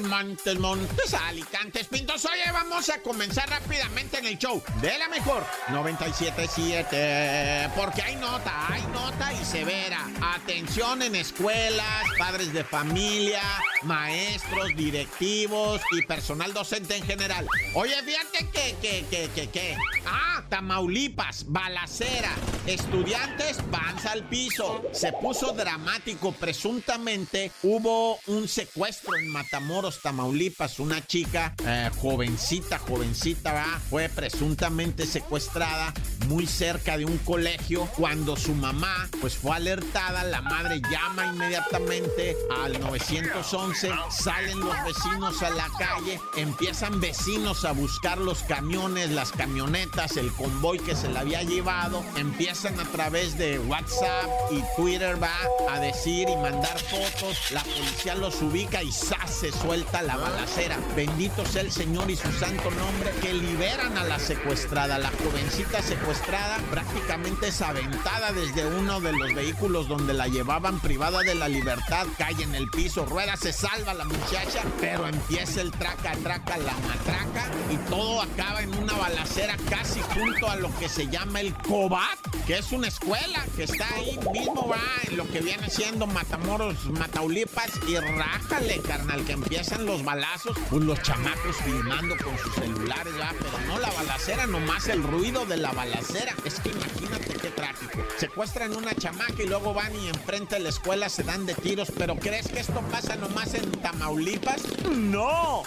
Montes, Montes, Alicantes, Pintos. Oye, vamos a comenzar rápidamente en el show de la mejor 97.7. Porque hay nota, hay nota y severa. Atención en escuelas, padres de familia, maestros, directivos y personal docente en general. Oye, fíjate que, que, que, que, que. Ah, Tamaulipas, balacera. Estudiantes, panza al piso. Se puso dramático. Presuntamente hubo un secuestro en Matamoros, Tamaulipas. Una chica eh, jovencita, jovencita, ¿va? fue presuntamente secuestrada muy cerca de un colegio. Cuando su mamá, pues fue alertada, la madre llama inmediatamente al 911. Salen los vecinos a la calle, empiezan vecinos a buscar los camiones, las camionetas, el convoy que se la había llevado. Empiezan a través de WhatsApp y Twitter, va a decir y mandar fotos. La policía los ubica y ¡zas! se suelta la balacera. Bendito sea el Señor y su santo nombre que liberan a la secuestrada. La jovencita secuestrada prácticamente es aventada desde uno de los vehículos donde la llevaban privada de la libertad. Cae en el piso, rueda, se salva la muchacha, pero empieza el traca, traca, la matraca y todo acaba en una balacera casi junto a lo que se llama el COBAT, que es una escuela que está ahí mismo, va, en lo que viene siendo Matamoros, Mataulipas y rájale, carnal, que empiezan los balazos, pues los chamacos filmando con sus celulares, va, pero no la balacera, nomás el ruido de la balacera. Es que imagínate qué trágico. Secuestran una chamaca y luego van y enfrente de la escuela se dan de tiros, pero ¿crees que esto pasa nomás en Tamaulipas? ¡No!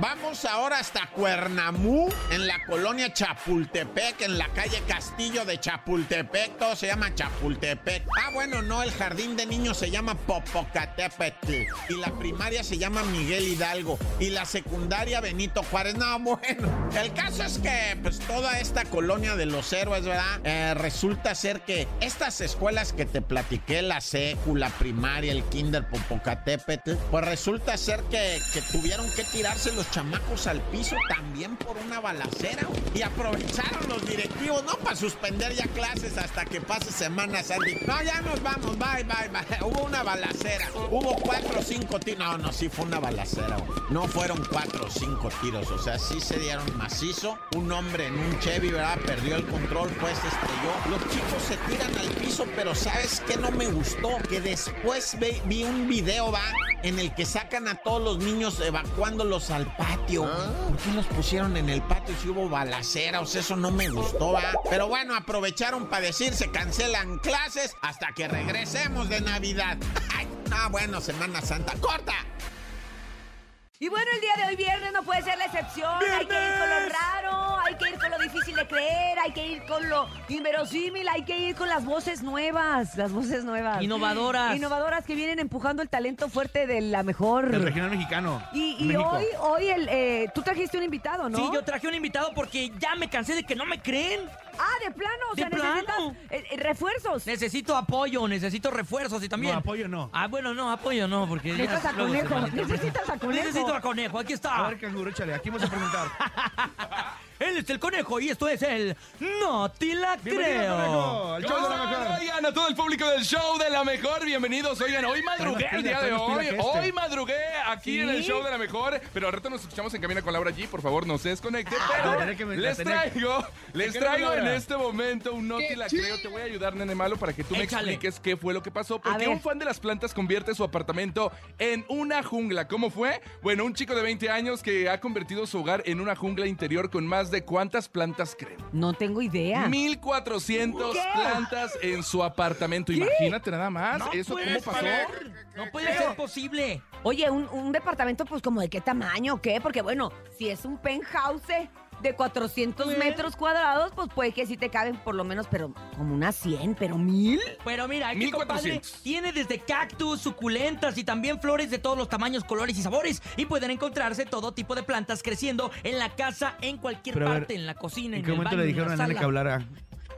Vamos ahora hasta Cuernamú, en la colonia Chapultepec, en la calle Castillo de Chapultepec. Todo se llama Chapultepec. Ah, bueno, no, el jardín de niños se llama Popocatépetl. Y la primaria se llama Miguel Hidalgo. Y la secundaria Benito Juárez. No, bueno, el caso es que, pues, toda esta colonia de los héroes, ¿verdad? Eh, resulta ser que estas escuelas que te platiqué, la secu, la primaria, el kinder Popocatépetl, pues resulta ser que, que tuvieron que tirarse los chamacos al piso también por una balacera. Y aprovecharon los directivos, no para suspender ya clases hasta que pase Semana Santa. No, ya nos vamos, bye, bye, bye. Hubo una balacera. Hubo cuatro o cinco tiros. No, no, sí fue una balacera. No fueron cuatro o cinco tiros. O sea, sí se dieron macizo. Un hombre en un Chevy, ¿verdad? Perdió el control, pues se estrelló. Los chicos se tiran al piso, pero ¿sabes qué no me gustó? Que después ve- vi un video, va, en el que sacan a todos los niños evacuándolos al patio. ¿Por qué los pusieron en el patio si hubo balacera? O sea, eso no me gustó, va. Pero bueno, aprovecharon para decir se cancelan clases hasta que regresemos de Navidad. Ay, ah, bueno, Semana Santa. ¡Corta! Y bueno, el día de hoy viernes no puede ser la excepción. Hay que ir con lo raro, hay que ir con lo difícil de creer, hay que ir con lo inverosímil, hay que ir con las voces nuevas, las voces nuevas. Innovadoras. Innovadoras que vienen empujando el talento fuerte de la mejor. El regional mexicano. Y, hoy, hoy el, eh, tú trajiste un invitado, ¿no? Sí, yo traje un invitado porque ya me cansé de que no me creen. Ah, de plano, o De sea, plano. necesitas eh, eh, refuerzos. Necesito apoyo, necesito refuerzos y también. No, apoyo no. Ah, bueno, no, apoyo no, porque. ya Necesitas a conejo, necesitas a conejo. Necesito a conejo, aquí A está. ver, canguro, échale. Aquí vamos a presentar. Él es el conejo y esto es el No te la Bienvenido, creo. conejo, al show de la mejor. Oigan, a todo el público del show de la mejor, bienvenidos. Oigan, hoy madrugué el día de hoy. Hoy madrugué aquí en el show de la mejor. Pero al rato nos escuchamos en cabina con Laura G. Por favor, no se desconecte. la Pero que- les traigo, les traigo en Laura. este momento un no te la creo. Te voy a ayudar, nene malo, para que tú me Échale. expliques qué fue lo que pasó. Porque ver. un fan de las plantas convierte su apartamento en una jungla. ¿Cómo fue? Bueno, un chico de 20 años que ha convertido su hogar en una jungla interior con más de cuántas plantas creen. No tengo idea. 1400 ¿Qué? plantas en su apartamento. Imagínate nada más. No ¿Eso cómo pasó? ser. No puede ser posible. Oye, un, un departamento, pues, como de qué tamaño, ¿qué? Porque, bueno, si es un penthouse de 400 Pues. metros cuadrados, pues puede que sí te caben por lo menos, pero como unas 100, pero mil. Pero mira, compadre 1400. tiene desde cactus, suculentas y también flores de todos los tamaños, colores y sabores. Y pueden encontrarse todo tipo de plantas creciendo en la casa, en cualquier Pero a ver, parte, en la cocina, ¿En en, qué el momento baño, le en dijeron la a sala. que hablara?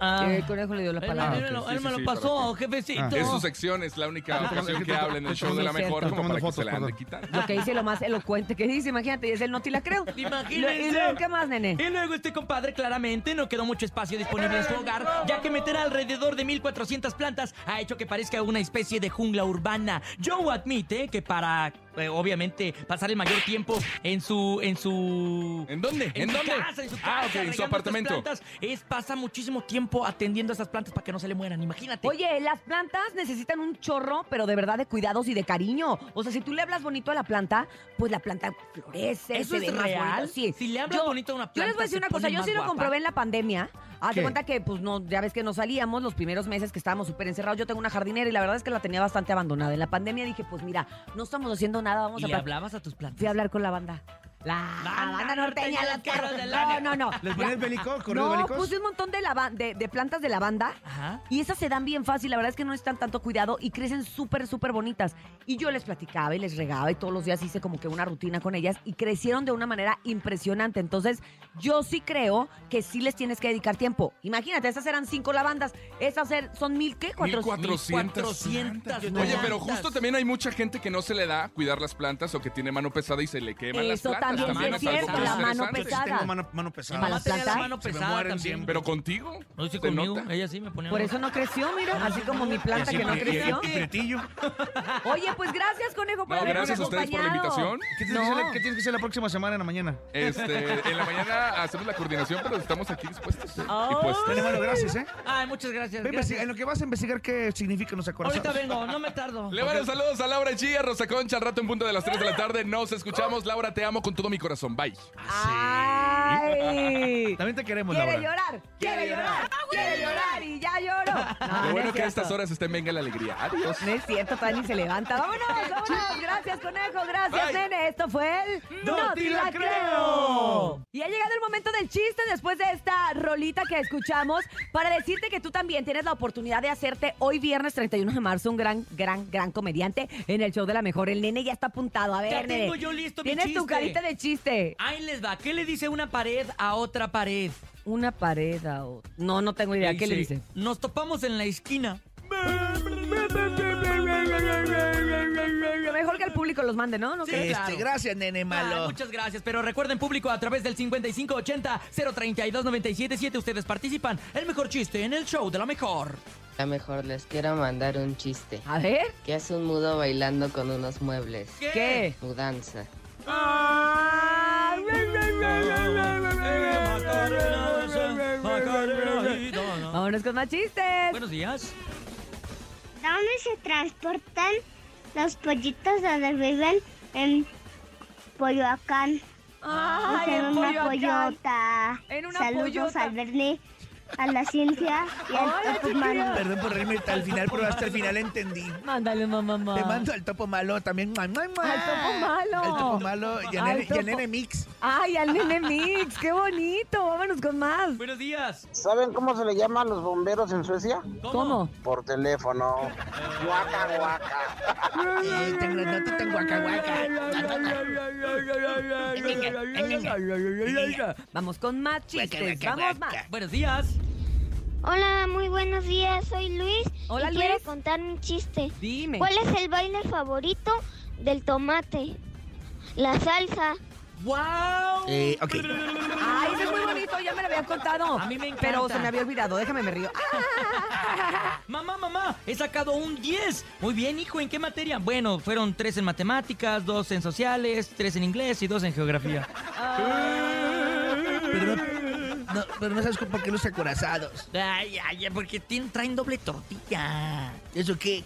Ah, El conejo le dio la palabra. él- ok, él- sí, él sí, me lo sí, pasó, jefecito. Es su sección, es la única Ah, ocasión que habla en el show de la mejor cierto. como para que Tomando se la ande fotos, quitando. Lo que dice lo más elocuente que dice, imagínate, y es el no te la creo. Imagínense. ¿Y luego qué más, nene? Y luego este compadre claramente no quedó mucho espacio disponible en su hogar, ya que meter alrededor de 1400 plantas ha hecho que parezca una especie de jungla urbana. Joe admite que para eh, obviamente, pasar el mayor tiempo en su, en su, ¿En dónde? ¿En, su dónde? casa, en su ah, casa, ok, en su apartamento. plantas, es pasa muchísimo tiempo atendiendo a esas plantas para que no se le mueran. Imagínate. Oye, las plantas necesitan un chorro, pero de verdad de cuidados y de cariño. O sea, si tú le hablas bonito a la planta, pues la planta florece, ¿Eso se es real? Sí. Si le hablas bonito a una Yo planta, les voy a decir una cosa, yo sí lo guapa. comprobé en la pandemia. Haz de cuenta que, pues, no, ya ves que no salíamos los primeros meses que estábamos súper encerrados. Yo tengo una jardinera y la verdad es que la tenía bastante abandonada. En la pandemia dije, pues mira, no estamos haciendo nada, vamos ¿Y a... pla- hablabas a tus plantas? Fui a hablar con la banda. La Banda banda norteña, norteña, los los carros de No, no, no. ¿Les No, belicos? puse un montón de, lava- de, de plantas de lavanda Ajá. y esas se dan bien fácil, la verdad es que no están tanto cuidado y crecen súper, súper bonitas. Y yo les platicaba y les regaba y todos los días hice como que una rutina con ellas y crecieron de una manera impresionante. Entonces, yo sí creo que sí les tienes que dedicar tiempo. Imagínate, esas eran cinco lavandas, esas er- son mil, ¿qué? Cuatro- 1400 1400 plantas. plantas. Oye, pero justo también hay mucha gente que no se le da cuidar las plantas o que tiene mano pesada y se le queman las Eso plantas. También es algo cierto, la mano pesada. tengo mano, mano pesada. ¿Para mamá tenía la mano Se me pesada mueren también. siempre. Pero contigo. No, sí, se conmigo. nota. Ella sí me ponía. Por eso no creció, mira, así como mi planta que no así, y- y- creció. y Pretillo. Oye, pues gracias, conejo, por No, habernos gracias a ustedes por la invitación. ¿Qué tienes, que hacer, la- qué tienes que hacer la próxima semana en la mañana? Este, en la mañana hacemos la coordinación, pero estamos aquí dispuestos. Oh. Y puestos. Dale, mano, gracias, ¿eh? Ay, muchas gracias. Ve, en lo que vas a investigar qué significan los acorazados. Ahorita vengo, no me tardo. Le mando saludos a Laura Chía, Rosa Concha, al rato en punto de las 3 de la tarde. Nos escuchamos. Laura, te amo con todo mi corazón. Bye. Ay. También te queremos, Quiere Laura. llorar, quiere llorar, quiere llorar y ya lloró. No, Lo no bueno es que a estas cierto. horas está en Venga la Alegría. Adiós. No es cierto, todavía ni se levanta. Vámonos, vámonos. Gracias, conejo. Gracias, Bye. nene. Esto fue el No te la creo. Y ha llegado el momento del chiste después de esta rolita que escuchamos para decirte que tú también tienes la oportunidad de hacerte hoy viernes 31 de marzo un gran, gran, gran comediante en el show de la mejor. El nene ya está apuntado. A ver, Ya nene. tengo yo listo mi Tienes tu chiste. carita de chiste. Ahí les va. ¿Qué le dice una pared a otra pared? Una pared a otra. No, no tengo idea. ¿Qué le dice? Nos topamos en la esquina. Mejor que el público los mande, ¿no? ¿No Sí, crees? claro. Este, gracias, nene malo. Ah, muchas gracias, pero recuerden público a través del 5580-032-977 ustedes participan. El mejor chiste en el show de la mejor. A mejor les quiero mandar un chiste. A ver. Que es un mudo bailando con unos muebles. ¿Qué? Mudanza. Vámonos con más chistes. Buenos días. ¿Dónde se transportan los pollitos donde viven en Coyoacán? Ay, en una pollo acá. coyota. En una Saludos pollota. al Bernie, a la Cintia y al Hola, Topo. Malo. Perdón por reírme al final, pero hasta el final entendí. Mándale, mamá. mamá. Te mando al topo malo también. Al topo malo. Al topo malo y a Al nene, y mix. Ay, al nene mix. Qué bonito. Vámonos con más. Buenos días. ¿Saben cómo se le llama a los bomberos en Suecia? ¿Cómo? Por teléfono. Guaca, guaca. Eh, tan grandote, tan guaca, Vamos con más chistes. Vamos más. Buenos días. Hola, muy buenos días. Soy Luis Hola, y quiero contar un chiste. Dime. ¿Cuál es el baile favorito del tomate? La salsa. ¡Wow! Eh, ok. Ay, eso es muy bonito. Ya me lo habían contado. A mí me encanta. Pero se me había olvidado. Déjame me río. Mamá, mamá, he sacado un 10. Muy bien, hijo, ¿en qué materia? Bueno, fueron tres en matemáticas, dos en sociales, tres en inglés y dos en geografía. Pero no, pero no sabes por qué los acorazados. Ay, ay, porque tienen, traen doble tortilla. ¿Eso qué?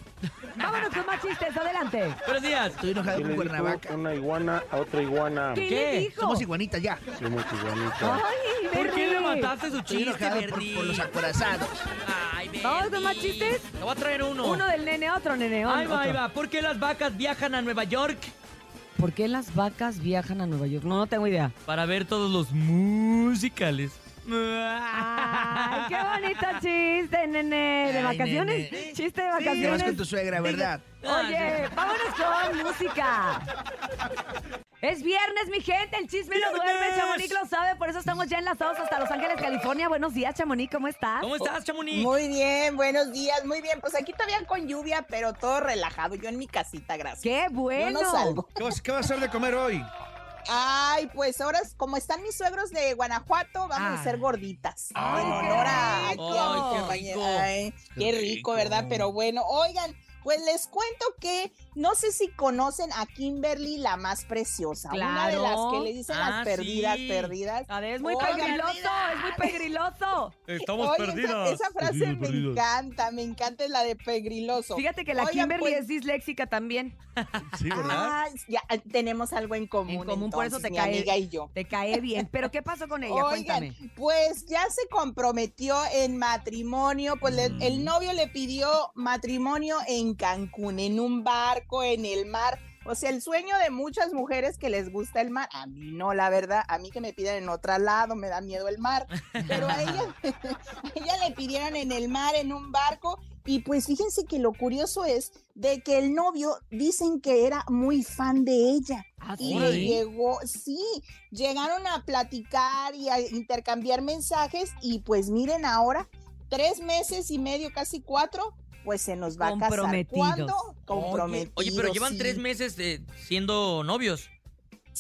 Vámonos con más chistes. Adelante. Buenos días. Estoy enojado con Cuernavaca. una iguana a otra iguana? ¿Qué, ¿Qué? le dijo? Somos iguanitas ya. Somos iguanitas. Ay, ¿Por qué le mataste su Estoy chiste, enojado por, los acorazados. Ay. ¿Vamos con más chistes? Te voy a traer uno. Uno del nene, otro nene. Ahí va, ahí va. ¿Por qué las vacas viajan a Nueva York? ¿Por qué las vacas viajan a Nueva York? No, no tengo idea. Para ver todos los musicales. Ay, qué bonito chiste, nene. ¿De Ay, vacaciones? nene. Chiste de Te vas vacaciones. con tu suegra, ¿verdad? Oye, vámonos con música. Es viernes, mi gente. El chisme no duerme. ¡Viernes! Chamonix lo sabe. Por eso estamos ya enlazados hasta Los Ángeles, California. Buenos días, Chamonix. ¿Cómo estás? ¿Cómo estás, Chamonix? Muy bien, buenos días, muy bien. Pues aquí todavía con lluvia, pero todo relajado. Yo en mi casita, gracias. ¡Qué Yo bueno! no salgo. ¿Qué vas, qué vas a hacer de comer hoy? Ay, pues ahora, como están mis suegros de Guanajuato, vamos Ah. a hacer gorditas. Ay, qué rico. Ay, qué rico. ¿verdad? Pero bueno, oigan, Pues les cuento que no sé si conocen a Kimberly la más preciosa, una de las que le dicen Ah, las perdidas, sí. perdidas. A ver, es muy Oigan, pegriloso, es muy pegriloso. Estamos Oye, esa, esa frase me encanta, me encanta es la de pegriloso. Fíjate que la Oigan, Kimberly pues- es disléxica también. Sí, ¿verdad? Ah, ya tenemos algo en común. En común, por eso te mi cae- amiga y yo. Te cae bien. Pero ¿qué pasó con ella? Oigan, Cuéntame. pues ya se comprometió en matrimonio, pues le- Mm. el novio le pidió matrimonio en Cancún, en un barco, en el mar. O sea, el sueño de muchas mujeres que les gusta el mar. A mí no, la verdad, a mí que me piden en otro lado, me da miedo el mar. Pero a ella, a ella le pidieron en el mar, en un barco. Y pues fíjense que lo curioso es de que el novio dicen que era muy fan de ella. Ah, Y le llegó, sí, llegaron a platicar y a intercambiar mensajes y pues miren ahora, tres meses y medio, casi cuatro, pues se nos va a casar. ¿Cuándo? Oye, Comprometidos. oye, pero llevan sí. tres meses eh, siendo novios.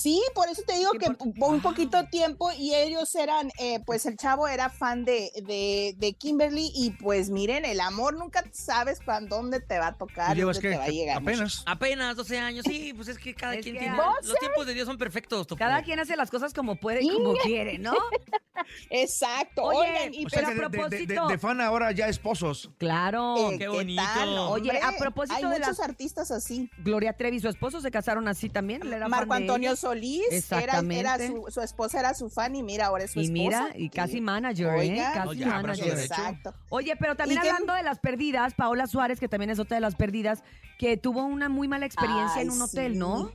Sí, por eso te digo que por- un poquito tiempo y ellos eran, eh, pues el chavo era fan de, de, de Kimberly y pues miren, el amor nunca sabes cuándo, dónde te va a tocar, ¿Y llevas dónde te va a llegar. Apenas. Apenas 12 años, sí, pues es que cada Es quien que tiene. ¿Vos Los tiempos de Dios son perfectos, Topo. Cada quien hace las cosas como puede y como quiere, ¿no? Exacto. Oye, Oigan, y sea pero a de, de- de- propósito- de fan ahora ya esposos. Claro. Eh, qué ¿qué bonito. tal, Oye, hombre? a propósito hay de muchos las- artistas así. Gloria Trevi y su esposo se casaron así también. Marco Antonio ella. Solís era, Exactamente. era su, su esposa era su fan y mira, ahora es su Y esposa. mira, y casi manager, ¿eh? Casi No, ya, brazo manager. Exacto. Oye, pero también ¿Y qué- hablando de las perdidas, Paola Suárez, que también es otra de las perdidas, que tuvo una muy mala experiencia en un hotel, sí. ¿no?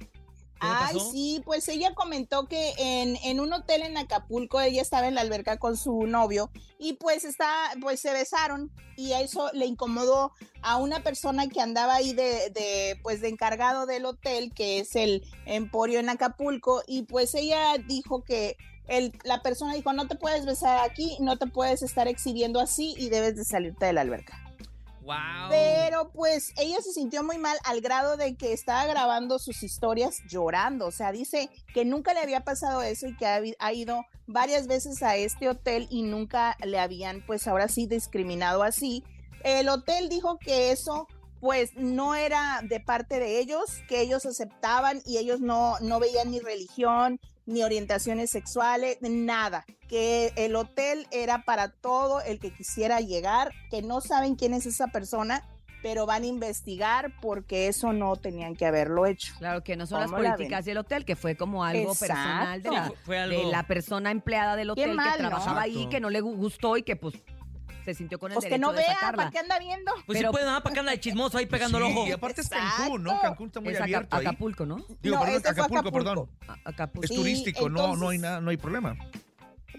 ¿Qué le Ay, pasó? sí, pues ella comentó que en, en un hotel en Acapulco ella estaba en la alberca con su novio y pues está, pues se besaron y eso le incomodó a una persona que andaba ahí de, de pues de encargado del hotel, que es el Emporio en Acapulco, y pues ella dijo que el, la persona dijo, no te puedes besar aquí, no te puedes estar exhibiendo así y debes de salirte de la alberca. Pero pues ella se sintió muy mal al grado de que estaba grabando sus historias llorando. O sea, dice que nunca le había pasado eso y que ha, ha ido varias veces a este hotel y nunca le habían pues ahora sí discriminado así. El hotel dijo que eso pues no era de parte de ellos, que ellos aceptaban y ellos no, no veían ni religión, ni orientaciones sexuales, nada. Que el hotel era para todo el que quisiera llegar, que no saben quién es esa persona, pero van a investigar porque eso no tenían que haberlo hecho. Claro que no son las ¿Cómo la políticas del hotel, que fue como algo personal de Sí, la, fue- fue de algo. la persona empleada del hotel mal, que ¿no? trabajaba ahí, que no le gu- gustó y que pues se sintió con el Pues que derecho no de vea, sacarla. ¿para qué anda viendo? Pues pero- sí puede, ¿no? ¿Para qué anda de chismoso ahí pegando el Sí, ojo? Y aparte es. Cancún, ¿no? Cancún está muy Es Aca- abierto ahí. Acapulco, ¿no? Digo, No, perdón, este Acapulco, Acapulco. perdón. Acapulco. Es Sí, turístico, no, no hay nada, no hay problema.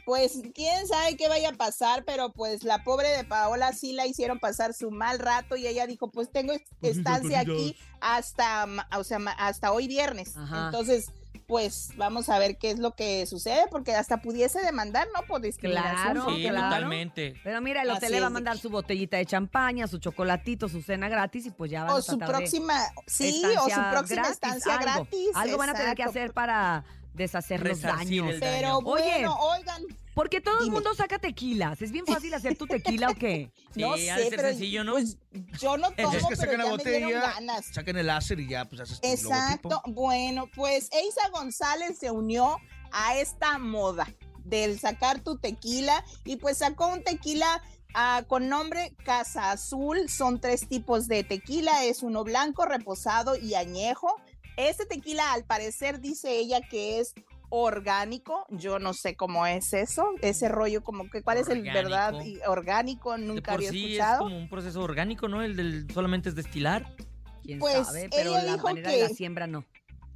Pues quién sabe qué vaya a pasar, pero pues la pobre de Paola sí la hicieron pasar su mal rato y ella dijo, pues tengo Pues estancia aquí hasta, o sea, hasta hoy viernes. Ajá. Entonces, pues vamos a ver qué es lo que sucede, porque hasta pudiese demandar, ¿no? Por discriminación. Claro, ¿por Sí, claro. totalmente. Pero mira, el Así hotel le va a mandar su botellita de champaña, su chocolatito, su cena gratis y pues ya van O a su próxima, sí, o su próxima gratis, estancia algo. gratis. Algo van a tener que hacer para deshacer los daños. Pero Oye. bueno, oigan, Porque todo el mundo saca tequilas. ¿Es bien fácil hacer tu tequila o qué? Sí, no ha de sé, ser pero sencillo, ¿no? pues yo no tomo, Es que pero ya me dieron botella, ganas. sacan el láser y ya, pues haces tu Exacto. logotipo. Bueno, pues Eisa González se unió a esta moda del sacar tu tequila y pues sacó un tequila ah, con nombre Casa Azul. Son tres tipos de tequila, es uno blanco, reposado y añejo. Este tequila al parecer dice ella que es orgánico, yo no sé cómo es eso, ese rollo como que cuál es el Orgánico. verdad y orgánico, De nunca por había sí es escuchado. como un proceso orgánico, ¿no? El del solamente es destilar. ¿Quién Pues, sabe? Pero ella la dijo manera de la que- siembra no.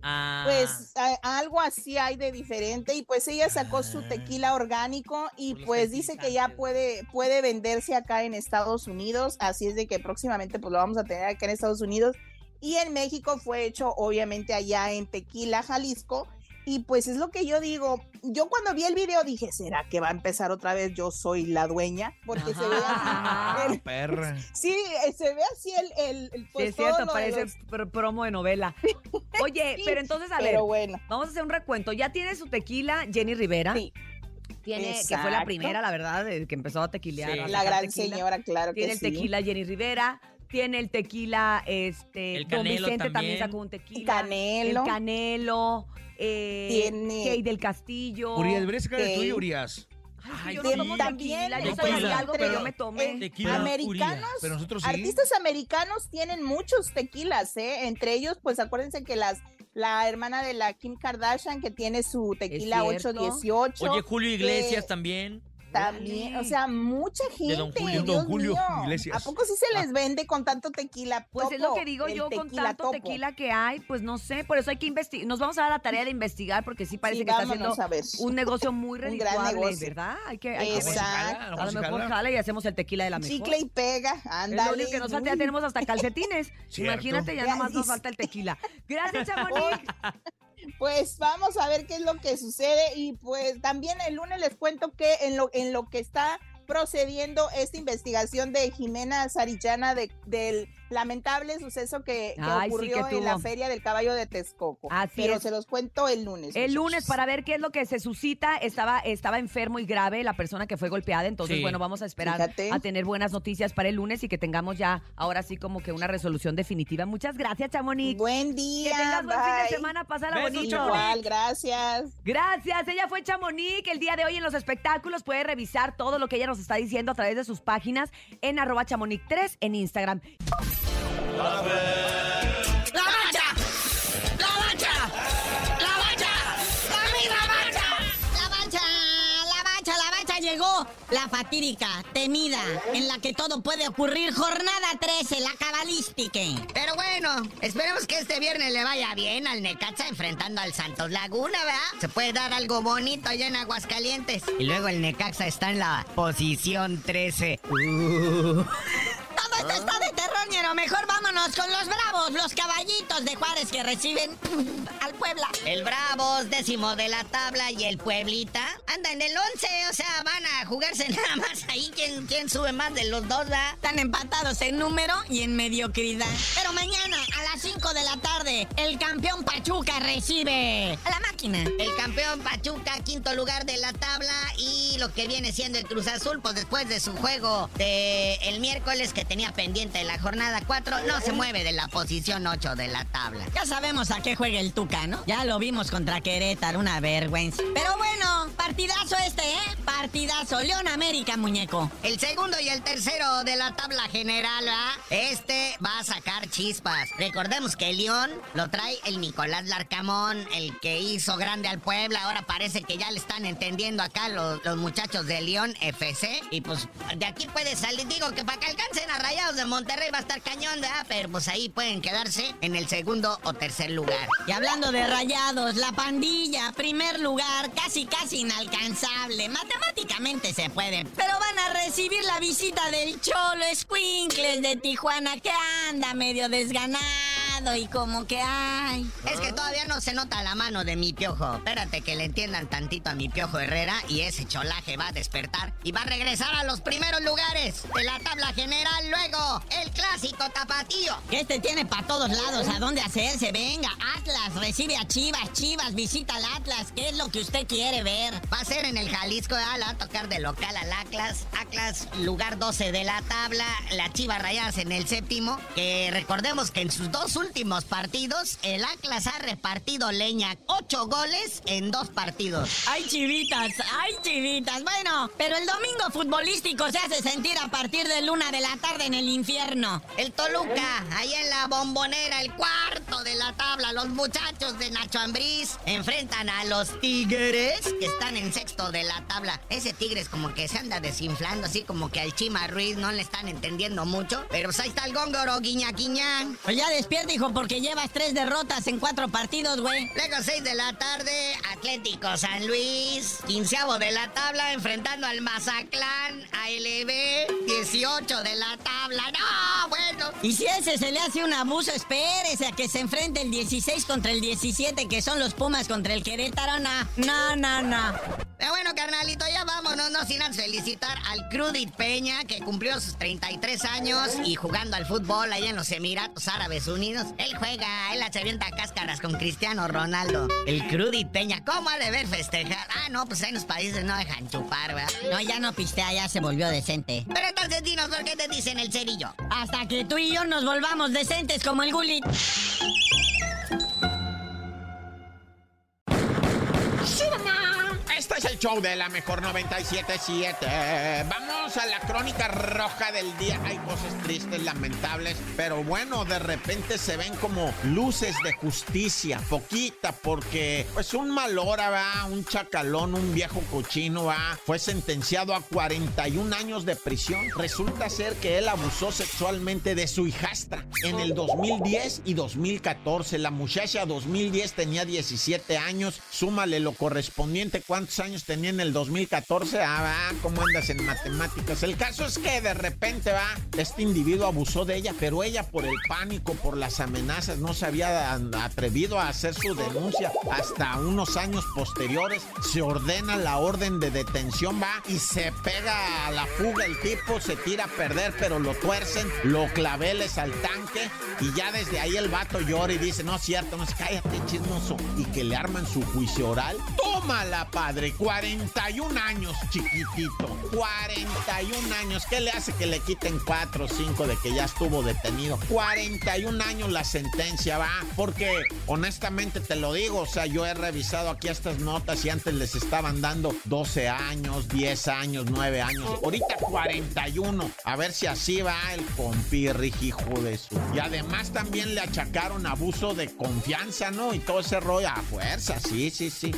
Ah, Pues a- algo así hay de diferente y pues ella sacó su Ah. tequila orgánico y pues dice que ya puede puede venderse acá en Estados Unidos, así es de que próximamente pues lo vamos a tener acá en Estados Unidos y en México fue hecho obviamente allá en Tequila, Jalisco y pues es lo que yo digo, yo cuando vi el video dije, ¿será que va a empezar otra vez yo soy la dueña? Porque se ve así, el- Perra. sí, eh, se ve así el, el, el- Sí, pues, es cierto, parece los- pr- promo de novela. Oye, Sí, pero entonces, a ver, pero bueno. vamos a hacer un recuento. Ya tiene su tequila Jenny Rivera. Sí. Tiene, que fue la primera, la verdad, de que empezó a tequilear. Sí. a La gran tequila. señora, claro Tiene que el sí. tequila Jenny Rivera. Tiene el tequila, este, El Don Canelo Vicente también. también. sacó un tequila. Canelo. El Canelo. Eh, Tiene- Key del Castillo. Urias, deberías sacar el tuyo, Urias. Ay, Ay, yo sí. no tomo También tequila, yo que me tomé. Eh, Tequila americanos, Pero nosotros sí. artistas americanos tienen muchos tequilas, ¿eh? Entre ellos, pues acuérdense que las la hermana de la Kim Kardashian que tiene su tequila cierto. 818. Oye, Julio Iglesias que también. También, o sea, mucha gente. De Don Julio. Dios Don Julio mío. Iglesias. ¿A poco sí se les vende con tanto tequila? Pues es lo Topo, que digo yo con tequila tanto topo. tequila que hay, pues no sé, por eso hay que investigar. Nos vamos a dar la tarea de investigar porque sí parece Sí, que está haciendo un negocio muy redituable. ¿verdad? Hay que, hay que ver. Exacto. A lo mejor jala y hacemos el tequila de la mejor. Chicle y pega, Es lo ándale. único que nos falta, ya tenemos hasta calcetines. Imagínate, ya nomás nos falta el tequila. Gracias, Chamonix. Pues vamos a ver qué es lo que sucede y pues también el lunes les cuento que en lo, en lo que está procediendo esta investigación de Jimena Sarillana de, del lamentable suceso que, que Ay, sí, ocurrió que en la feria del caballo de Texcoco. Así Pero es. se los cuento el lunes. El lunes para ver qué es lo que se suscita. Estaba, estaba enfermo y grave la persona que fue golpeada. Entonces, Sí. bueno, vamos a esperar Fíjate. a tener buenas noticias para el lunes y que tengamos ya ahora sí como que una resolución definitiva. Muchas gracias, Chamonix. Buen Que día. tengas buen fin de bye. semana, pásala Besos, bonito. Igual, gracias. Gracias, ella fue Chamonix. El día de hoy en los espectáculos puede revisar todo lo que ella nos está diciendo a través de sus páginas en arroba chamonix 3 en Instagram. ¡La bacha! ¡La bacha! ¡La bacha! ¡La misma bacha! La bacha, la bacha, la bacha llegó. La fatídica, temida, en la que todo puede ocurrir. Jornada 13, la cabalística. Pero bueno, esperemos que este viernes le vaya bien al Necaxa enfrentando al Santos Laguna, ¿verdad? Se puede dar algo bonito allá en Aguascalientes. Y luego el Necaxa está en la posición 13. Uh. Todo esto está de terroñero. Mejor vámonos con los bravos, los caballitos de Juárez que reciben al Puebla. El Bravos, décimo de la tabla, y el Pueblita anda en el 11. O sea, van a jugarse nada más ahí. ¿Quién, quién sube más de los dos, va? Están empatados en número y en mediocridad. Pero mañana, a las 5 de la tarde, el campeón Pachuca recibe a la máquina. El campeón Pachuca, quinto lugar de la tabla, y lo que viene siendo el Cruz Azul, pues después de su juego de el miércoles que tenía pendiente en la jornada 4, no se mueve de la posición 8 de la tabla. Ya sabemos a qué juega el Tuca, ¿no? Ya lo vimos contra Querétaro, una vergüenza. Pero bueno, partidazo este, ¿eh? Partidazo. León América, muñeco. El segundo y el tercero de la tabla general, ¿va? Este va a sacar chispas. Recordemos que León lo trae el Nicolás Larcamón, el que hizo grande al Puebla. Ahora parece que ya le están entendiendo acá los, los muchachos de León FC. Y pues de aquí puede salir, digo que para que alcancen a Rayados de Monterrey va a estar cañón, ¿verdad? Pero pues ahí pueden quedarse en el segundo o tercer lugar. Y hablando de Rayados, la pandilla, primer lugar, casi casi inalcanzable. Matemáticamente se puede. Pero van a recibir la visita del Cholo Squinkles de Tijuana que anda medio desganado y como que ay. Es que todavía no se nota la mano de mi piojo. Espérate que le entiendan tantito a mi piojo Herrera y ese cholaje va a despertar y va a regresar a los primeros lugares de la tabla general. Luego, el clásico tapatío. Este tiene para todos lados a dónde hacerse. Venga, Atlas recibe a Chivas. Chivas visita al Atlas. ¿Qué es lo que usted quiere ver? Va a ser en el Jalisco. ¿verdad? Le va a tocar de local al Atlas. Atlas, lugar 12 de la tabla. La Chivas Rayadas en el séptimo. Que recordemos que en sus dos últimos partidos, el Atlas ha repartido leña. Ocho goles en dos partidos. ¡Ay, chivitas! ¡Ay, chivitas! Bueno, pero el domingo futbolístico se hace sentir a partir de luna de la tarde en el infierno. El Toluca, ahí en la bombonera, el cuarto de la tabla. Los muchachos de Nacho Ambriz enfrentan a los Tigres, que están en sexto de la tabla. Ese Tigres como que se anda desinflando, así como que al Chima Ruiz no le están entendiendo mucho. Pero pues ahí está el góngoro, guiña, guiña. Pues ya despierta, hijo, porque llevas tres derrotas en cuatro partidos, güey. Luego seis de la tarde, Atlético San Luis, quinceavo de la tabla, enfrentando al Mazatlán, ALB, 18 de la tabla. ¡No, bueno! Y si ese se le hace un abuso, espérese a que se enfrente el 16 contra el 17, que son los Pumas contra el Querétaro. No, no, no, no. Pero bueno, carnalito, ya vámonos, no sin felicitar al Crudit Peña, que cumplió sus 33 años y jugando al fútbol allá en los Emiratos Árabes Unidos. Él juega, él se avienta cáscaras con Cristiano Ronaldo. El Crudit Peña, ¿cómo ha de ver festejar? Ah, no, pues en los países no dejan chupar, ¿verdad? No, ya no pistea, ya se volvió decente. Pero entonces dinos, ¿por qué te dicen el cerillo? Hasta que tú y yo nos volvamos decentes como el Gulit. Show de la mejor 977. Vamos a la crónica roja del día. Hay cosas tristes, lamentables, pero bueno, de repente se ven como luces de justicia, poquita, porque pues un mal hora, va, un chacalón, un viejo cochino, va, fue sentenciado a 41 años de prisión. Resulta ser que él abusó sexualmente de su hijastra en el 2010 y 2014. La muchacha 2010 tenía 17 años, súmale lo correspondiente, ¿cuántos años tenía en el 2014? Ah, va, ¿cómo andas en matemáticas? El caso es que de repente va, este individuo abusó de ella, pero ella por el pánico, por las amenazas, no se había atrevido a hacer su denuncia hasta unos años posteriores. Se ordena la orden de detención, va, y se pega a la fuga el tipo, se tira a perder, pero lo tuercen, lo claveles al tanque, y ya desde ahí el vato llora y dice, no es cierto, no es cállate, chismoso, y que le arman su juicio oral. Tómala, padre, 41 años, chiquitito, 41 años, ¿qué le hace que le quiten 4 o 5 de que ya estuvo detenido? 41 años la sentencia, va, porque honestamente te lo digo, o sea, yo he revisado aquí estas notas y antes les estaban dando 12 años, 10 años, 9 años, ahorita 41, a ver si así va el compirri, hijo de su. Y además también le achacaron abuso de confianza, ¿no? Y todo ese rollo a fuerza, sí, sí, sí.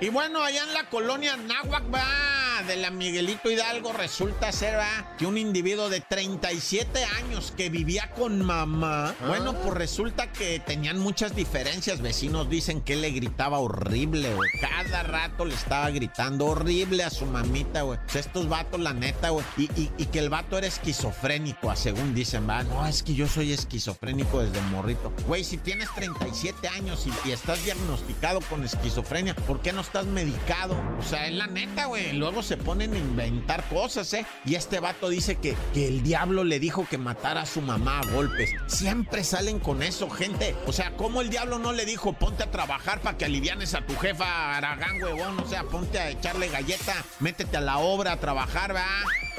Y bueno, allá en la colonia Náhuac, va, de la Miguelito Hidalgo, resulta ser, va, que un individuo de 37 años que vivía con mamá, bueno, pues resulta que tenían muchas diferencias. Vecinos dicen que le gritaba horrible, güey. Cada rato le estaba gritando horrible a su mamita, güey. Pues estos vatos, la neta, güey. Y, y, y que el vato era esquizofrénico, a según dicen, va. No, es que yo soy esquizofrénico desde morrito. Güey, si tienes 37 años y, y estás diagnosticado con esquizofrenia, ¿por qué no estás medicado? O sea, es la neta, güey. Luego se ponen a inventar cosas, ¿eh? Y este vato dice que, que el diablo le dijo que matara a su mamá a golpes. Siempre salen con eso, gente. O sea, ¿cómo el diablo no le dijo ponte a trabajar para que alivianes a tu jefa Aragán, huevón? O sea, ponte a echarle galleta, métete a la obra a trabajar, ¿va?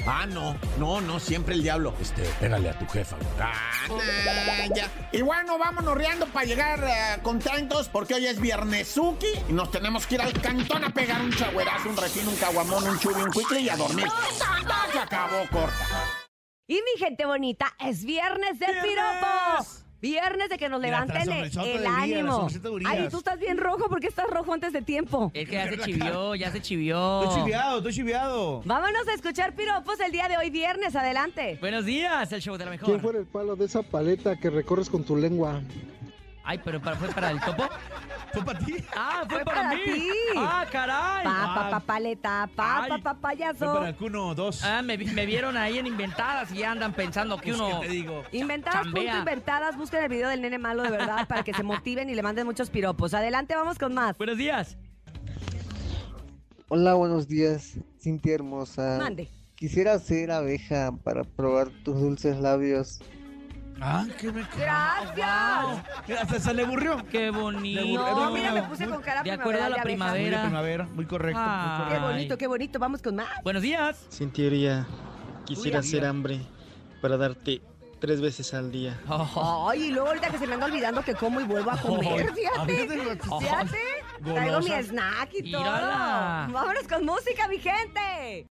Ah, no, no, no, siempre el diablo. Este, pégale a tu jefa. Ah, nah, ya. Y bueno, vámonos riendo para llegar eh, contentos porque hoy es viernesuki y nos tenemos que ir al cantón a pegar un chagüerazo, un refino, un caguamón, un chubi, un cuicle y a dormir. Se acabó, corta. Y mi gente bonita, es viernes de piropos. Viernes de que nos Mira, levanten el, sonrisota ánimo. la sonrisota de Urias. Ay, tú estás bien rojo porque estás rojo antes de tiempo. Es que ya se chivió, ya se chivió. Estoy chiviado, estoy chiviado. Vámonos a escuchar piropos el día de hoy viernes. Adelante. Buenos días, el show de la mejor. ¿Quién fuera el palo de esa paleta que recorres con tu lengua? Ay, pero para- fue para el topo. ¿Fue para ti? Ah, fue, Fue para, para mí. ti. Ah, caray. Pa, pa, Ah. pa, paleta, pa, Ay. pa, pa, Fue payaso. para el Cuno 2. Ah, me, vi- me vieron ahí en Inventadas y ya andan pensando que uno... ¿qué te digo? Inventadas, punto inventadas. Busquen el video del nene malo de verdad para que se motiven y le manden muchos piropos. Adelante, vamos con más. Buenos días. Hola, buenos días, Cintia hermosa. Mande. Quisiera ser abeja para probar tus dulces labios. Ah, qué me... Gracias. Mira, Hasta se le aburrió. Qué bonito. No, mira, me puse con cara De acuerdo a la de abeja. Muy de primavera. primavera, muy correcto. muy Ah. Qué bonito, qué bonito. Vamos con más. Buenos días. Cintia, quisiera Uy, ser hambre para darte tres veces al día. Oh, Ay, y luego ahorita que se me anda olvidando que como y vuelvo a comer, A fíjate. Fíjate. Traigo mi snack y todo. Mírala. Vámonos con música, mi gente.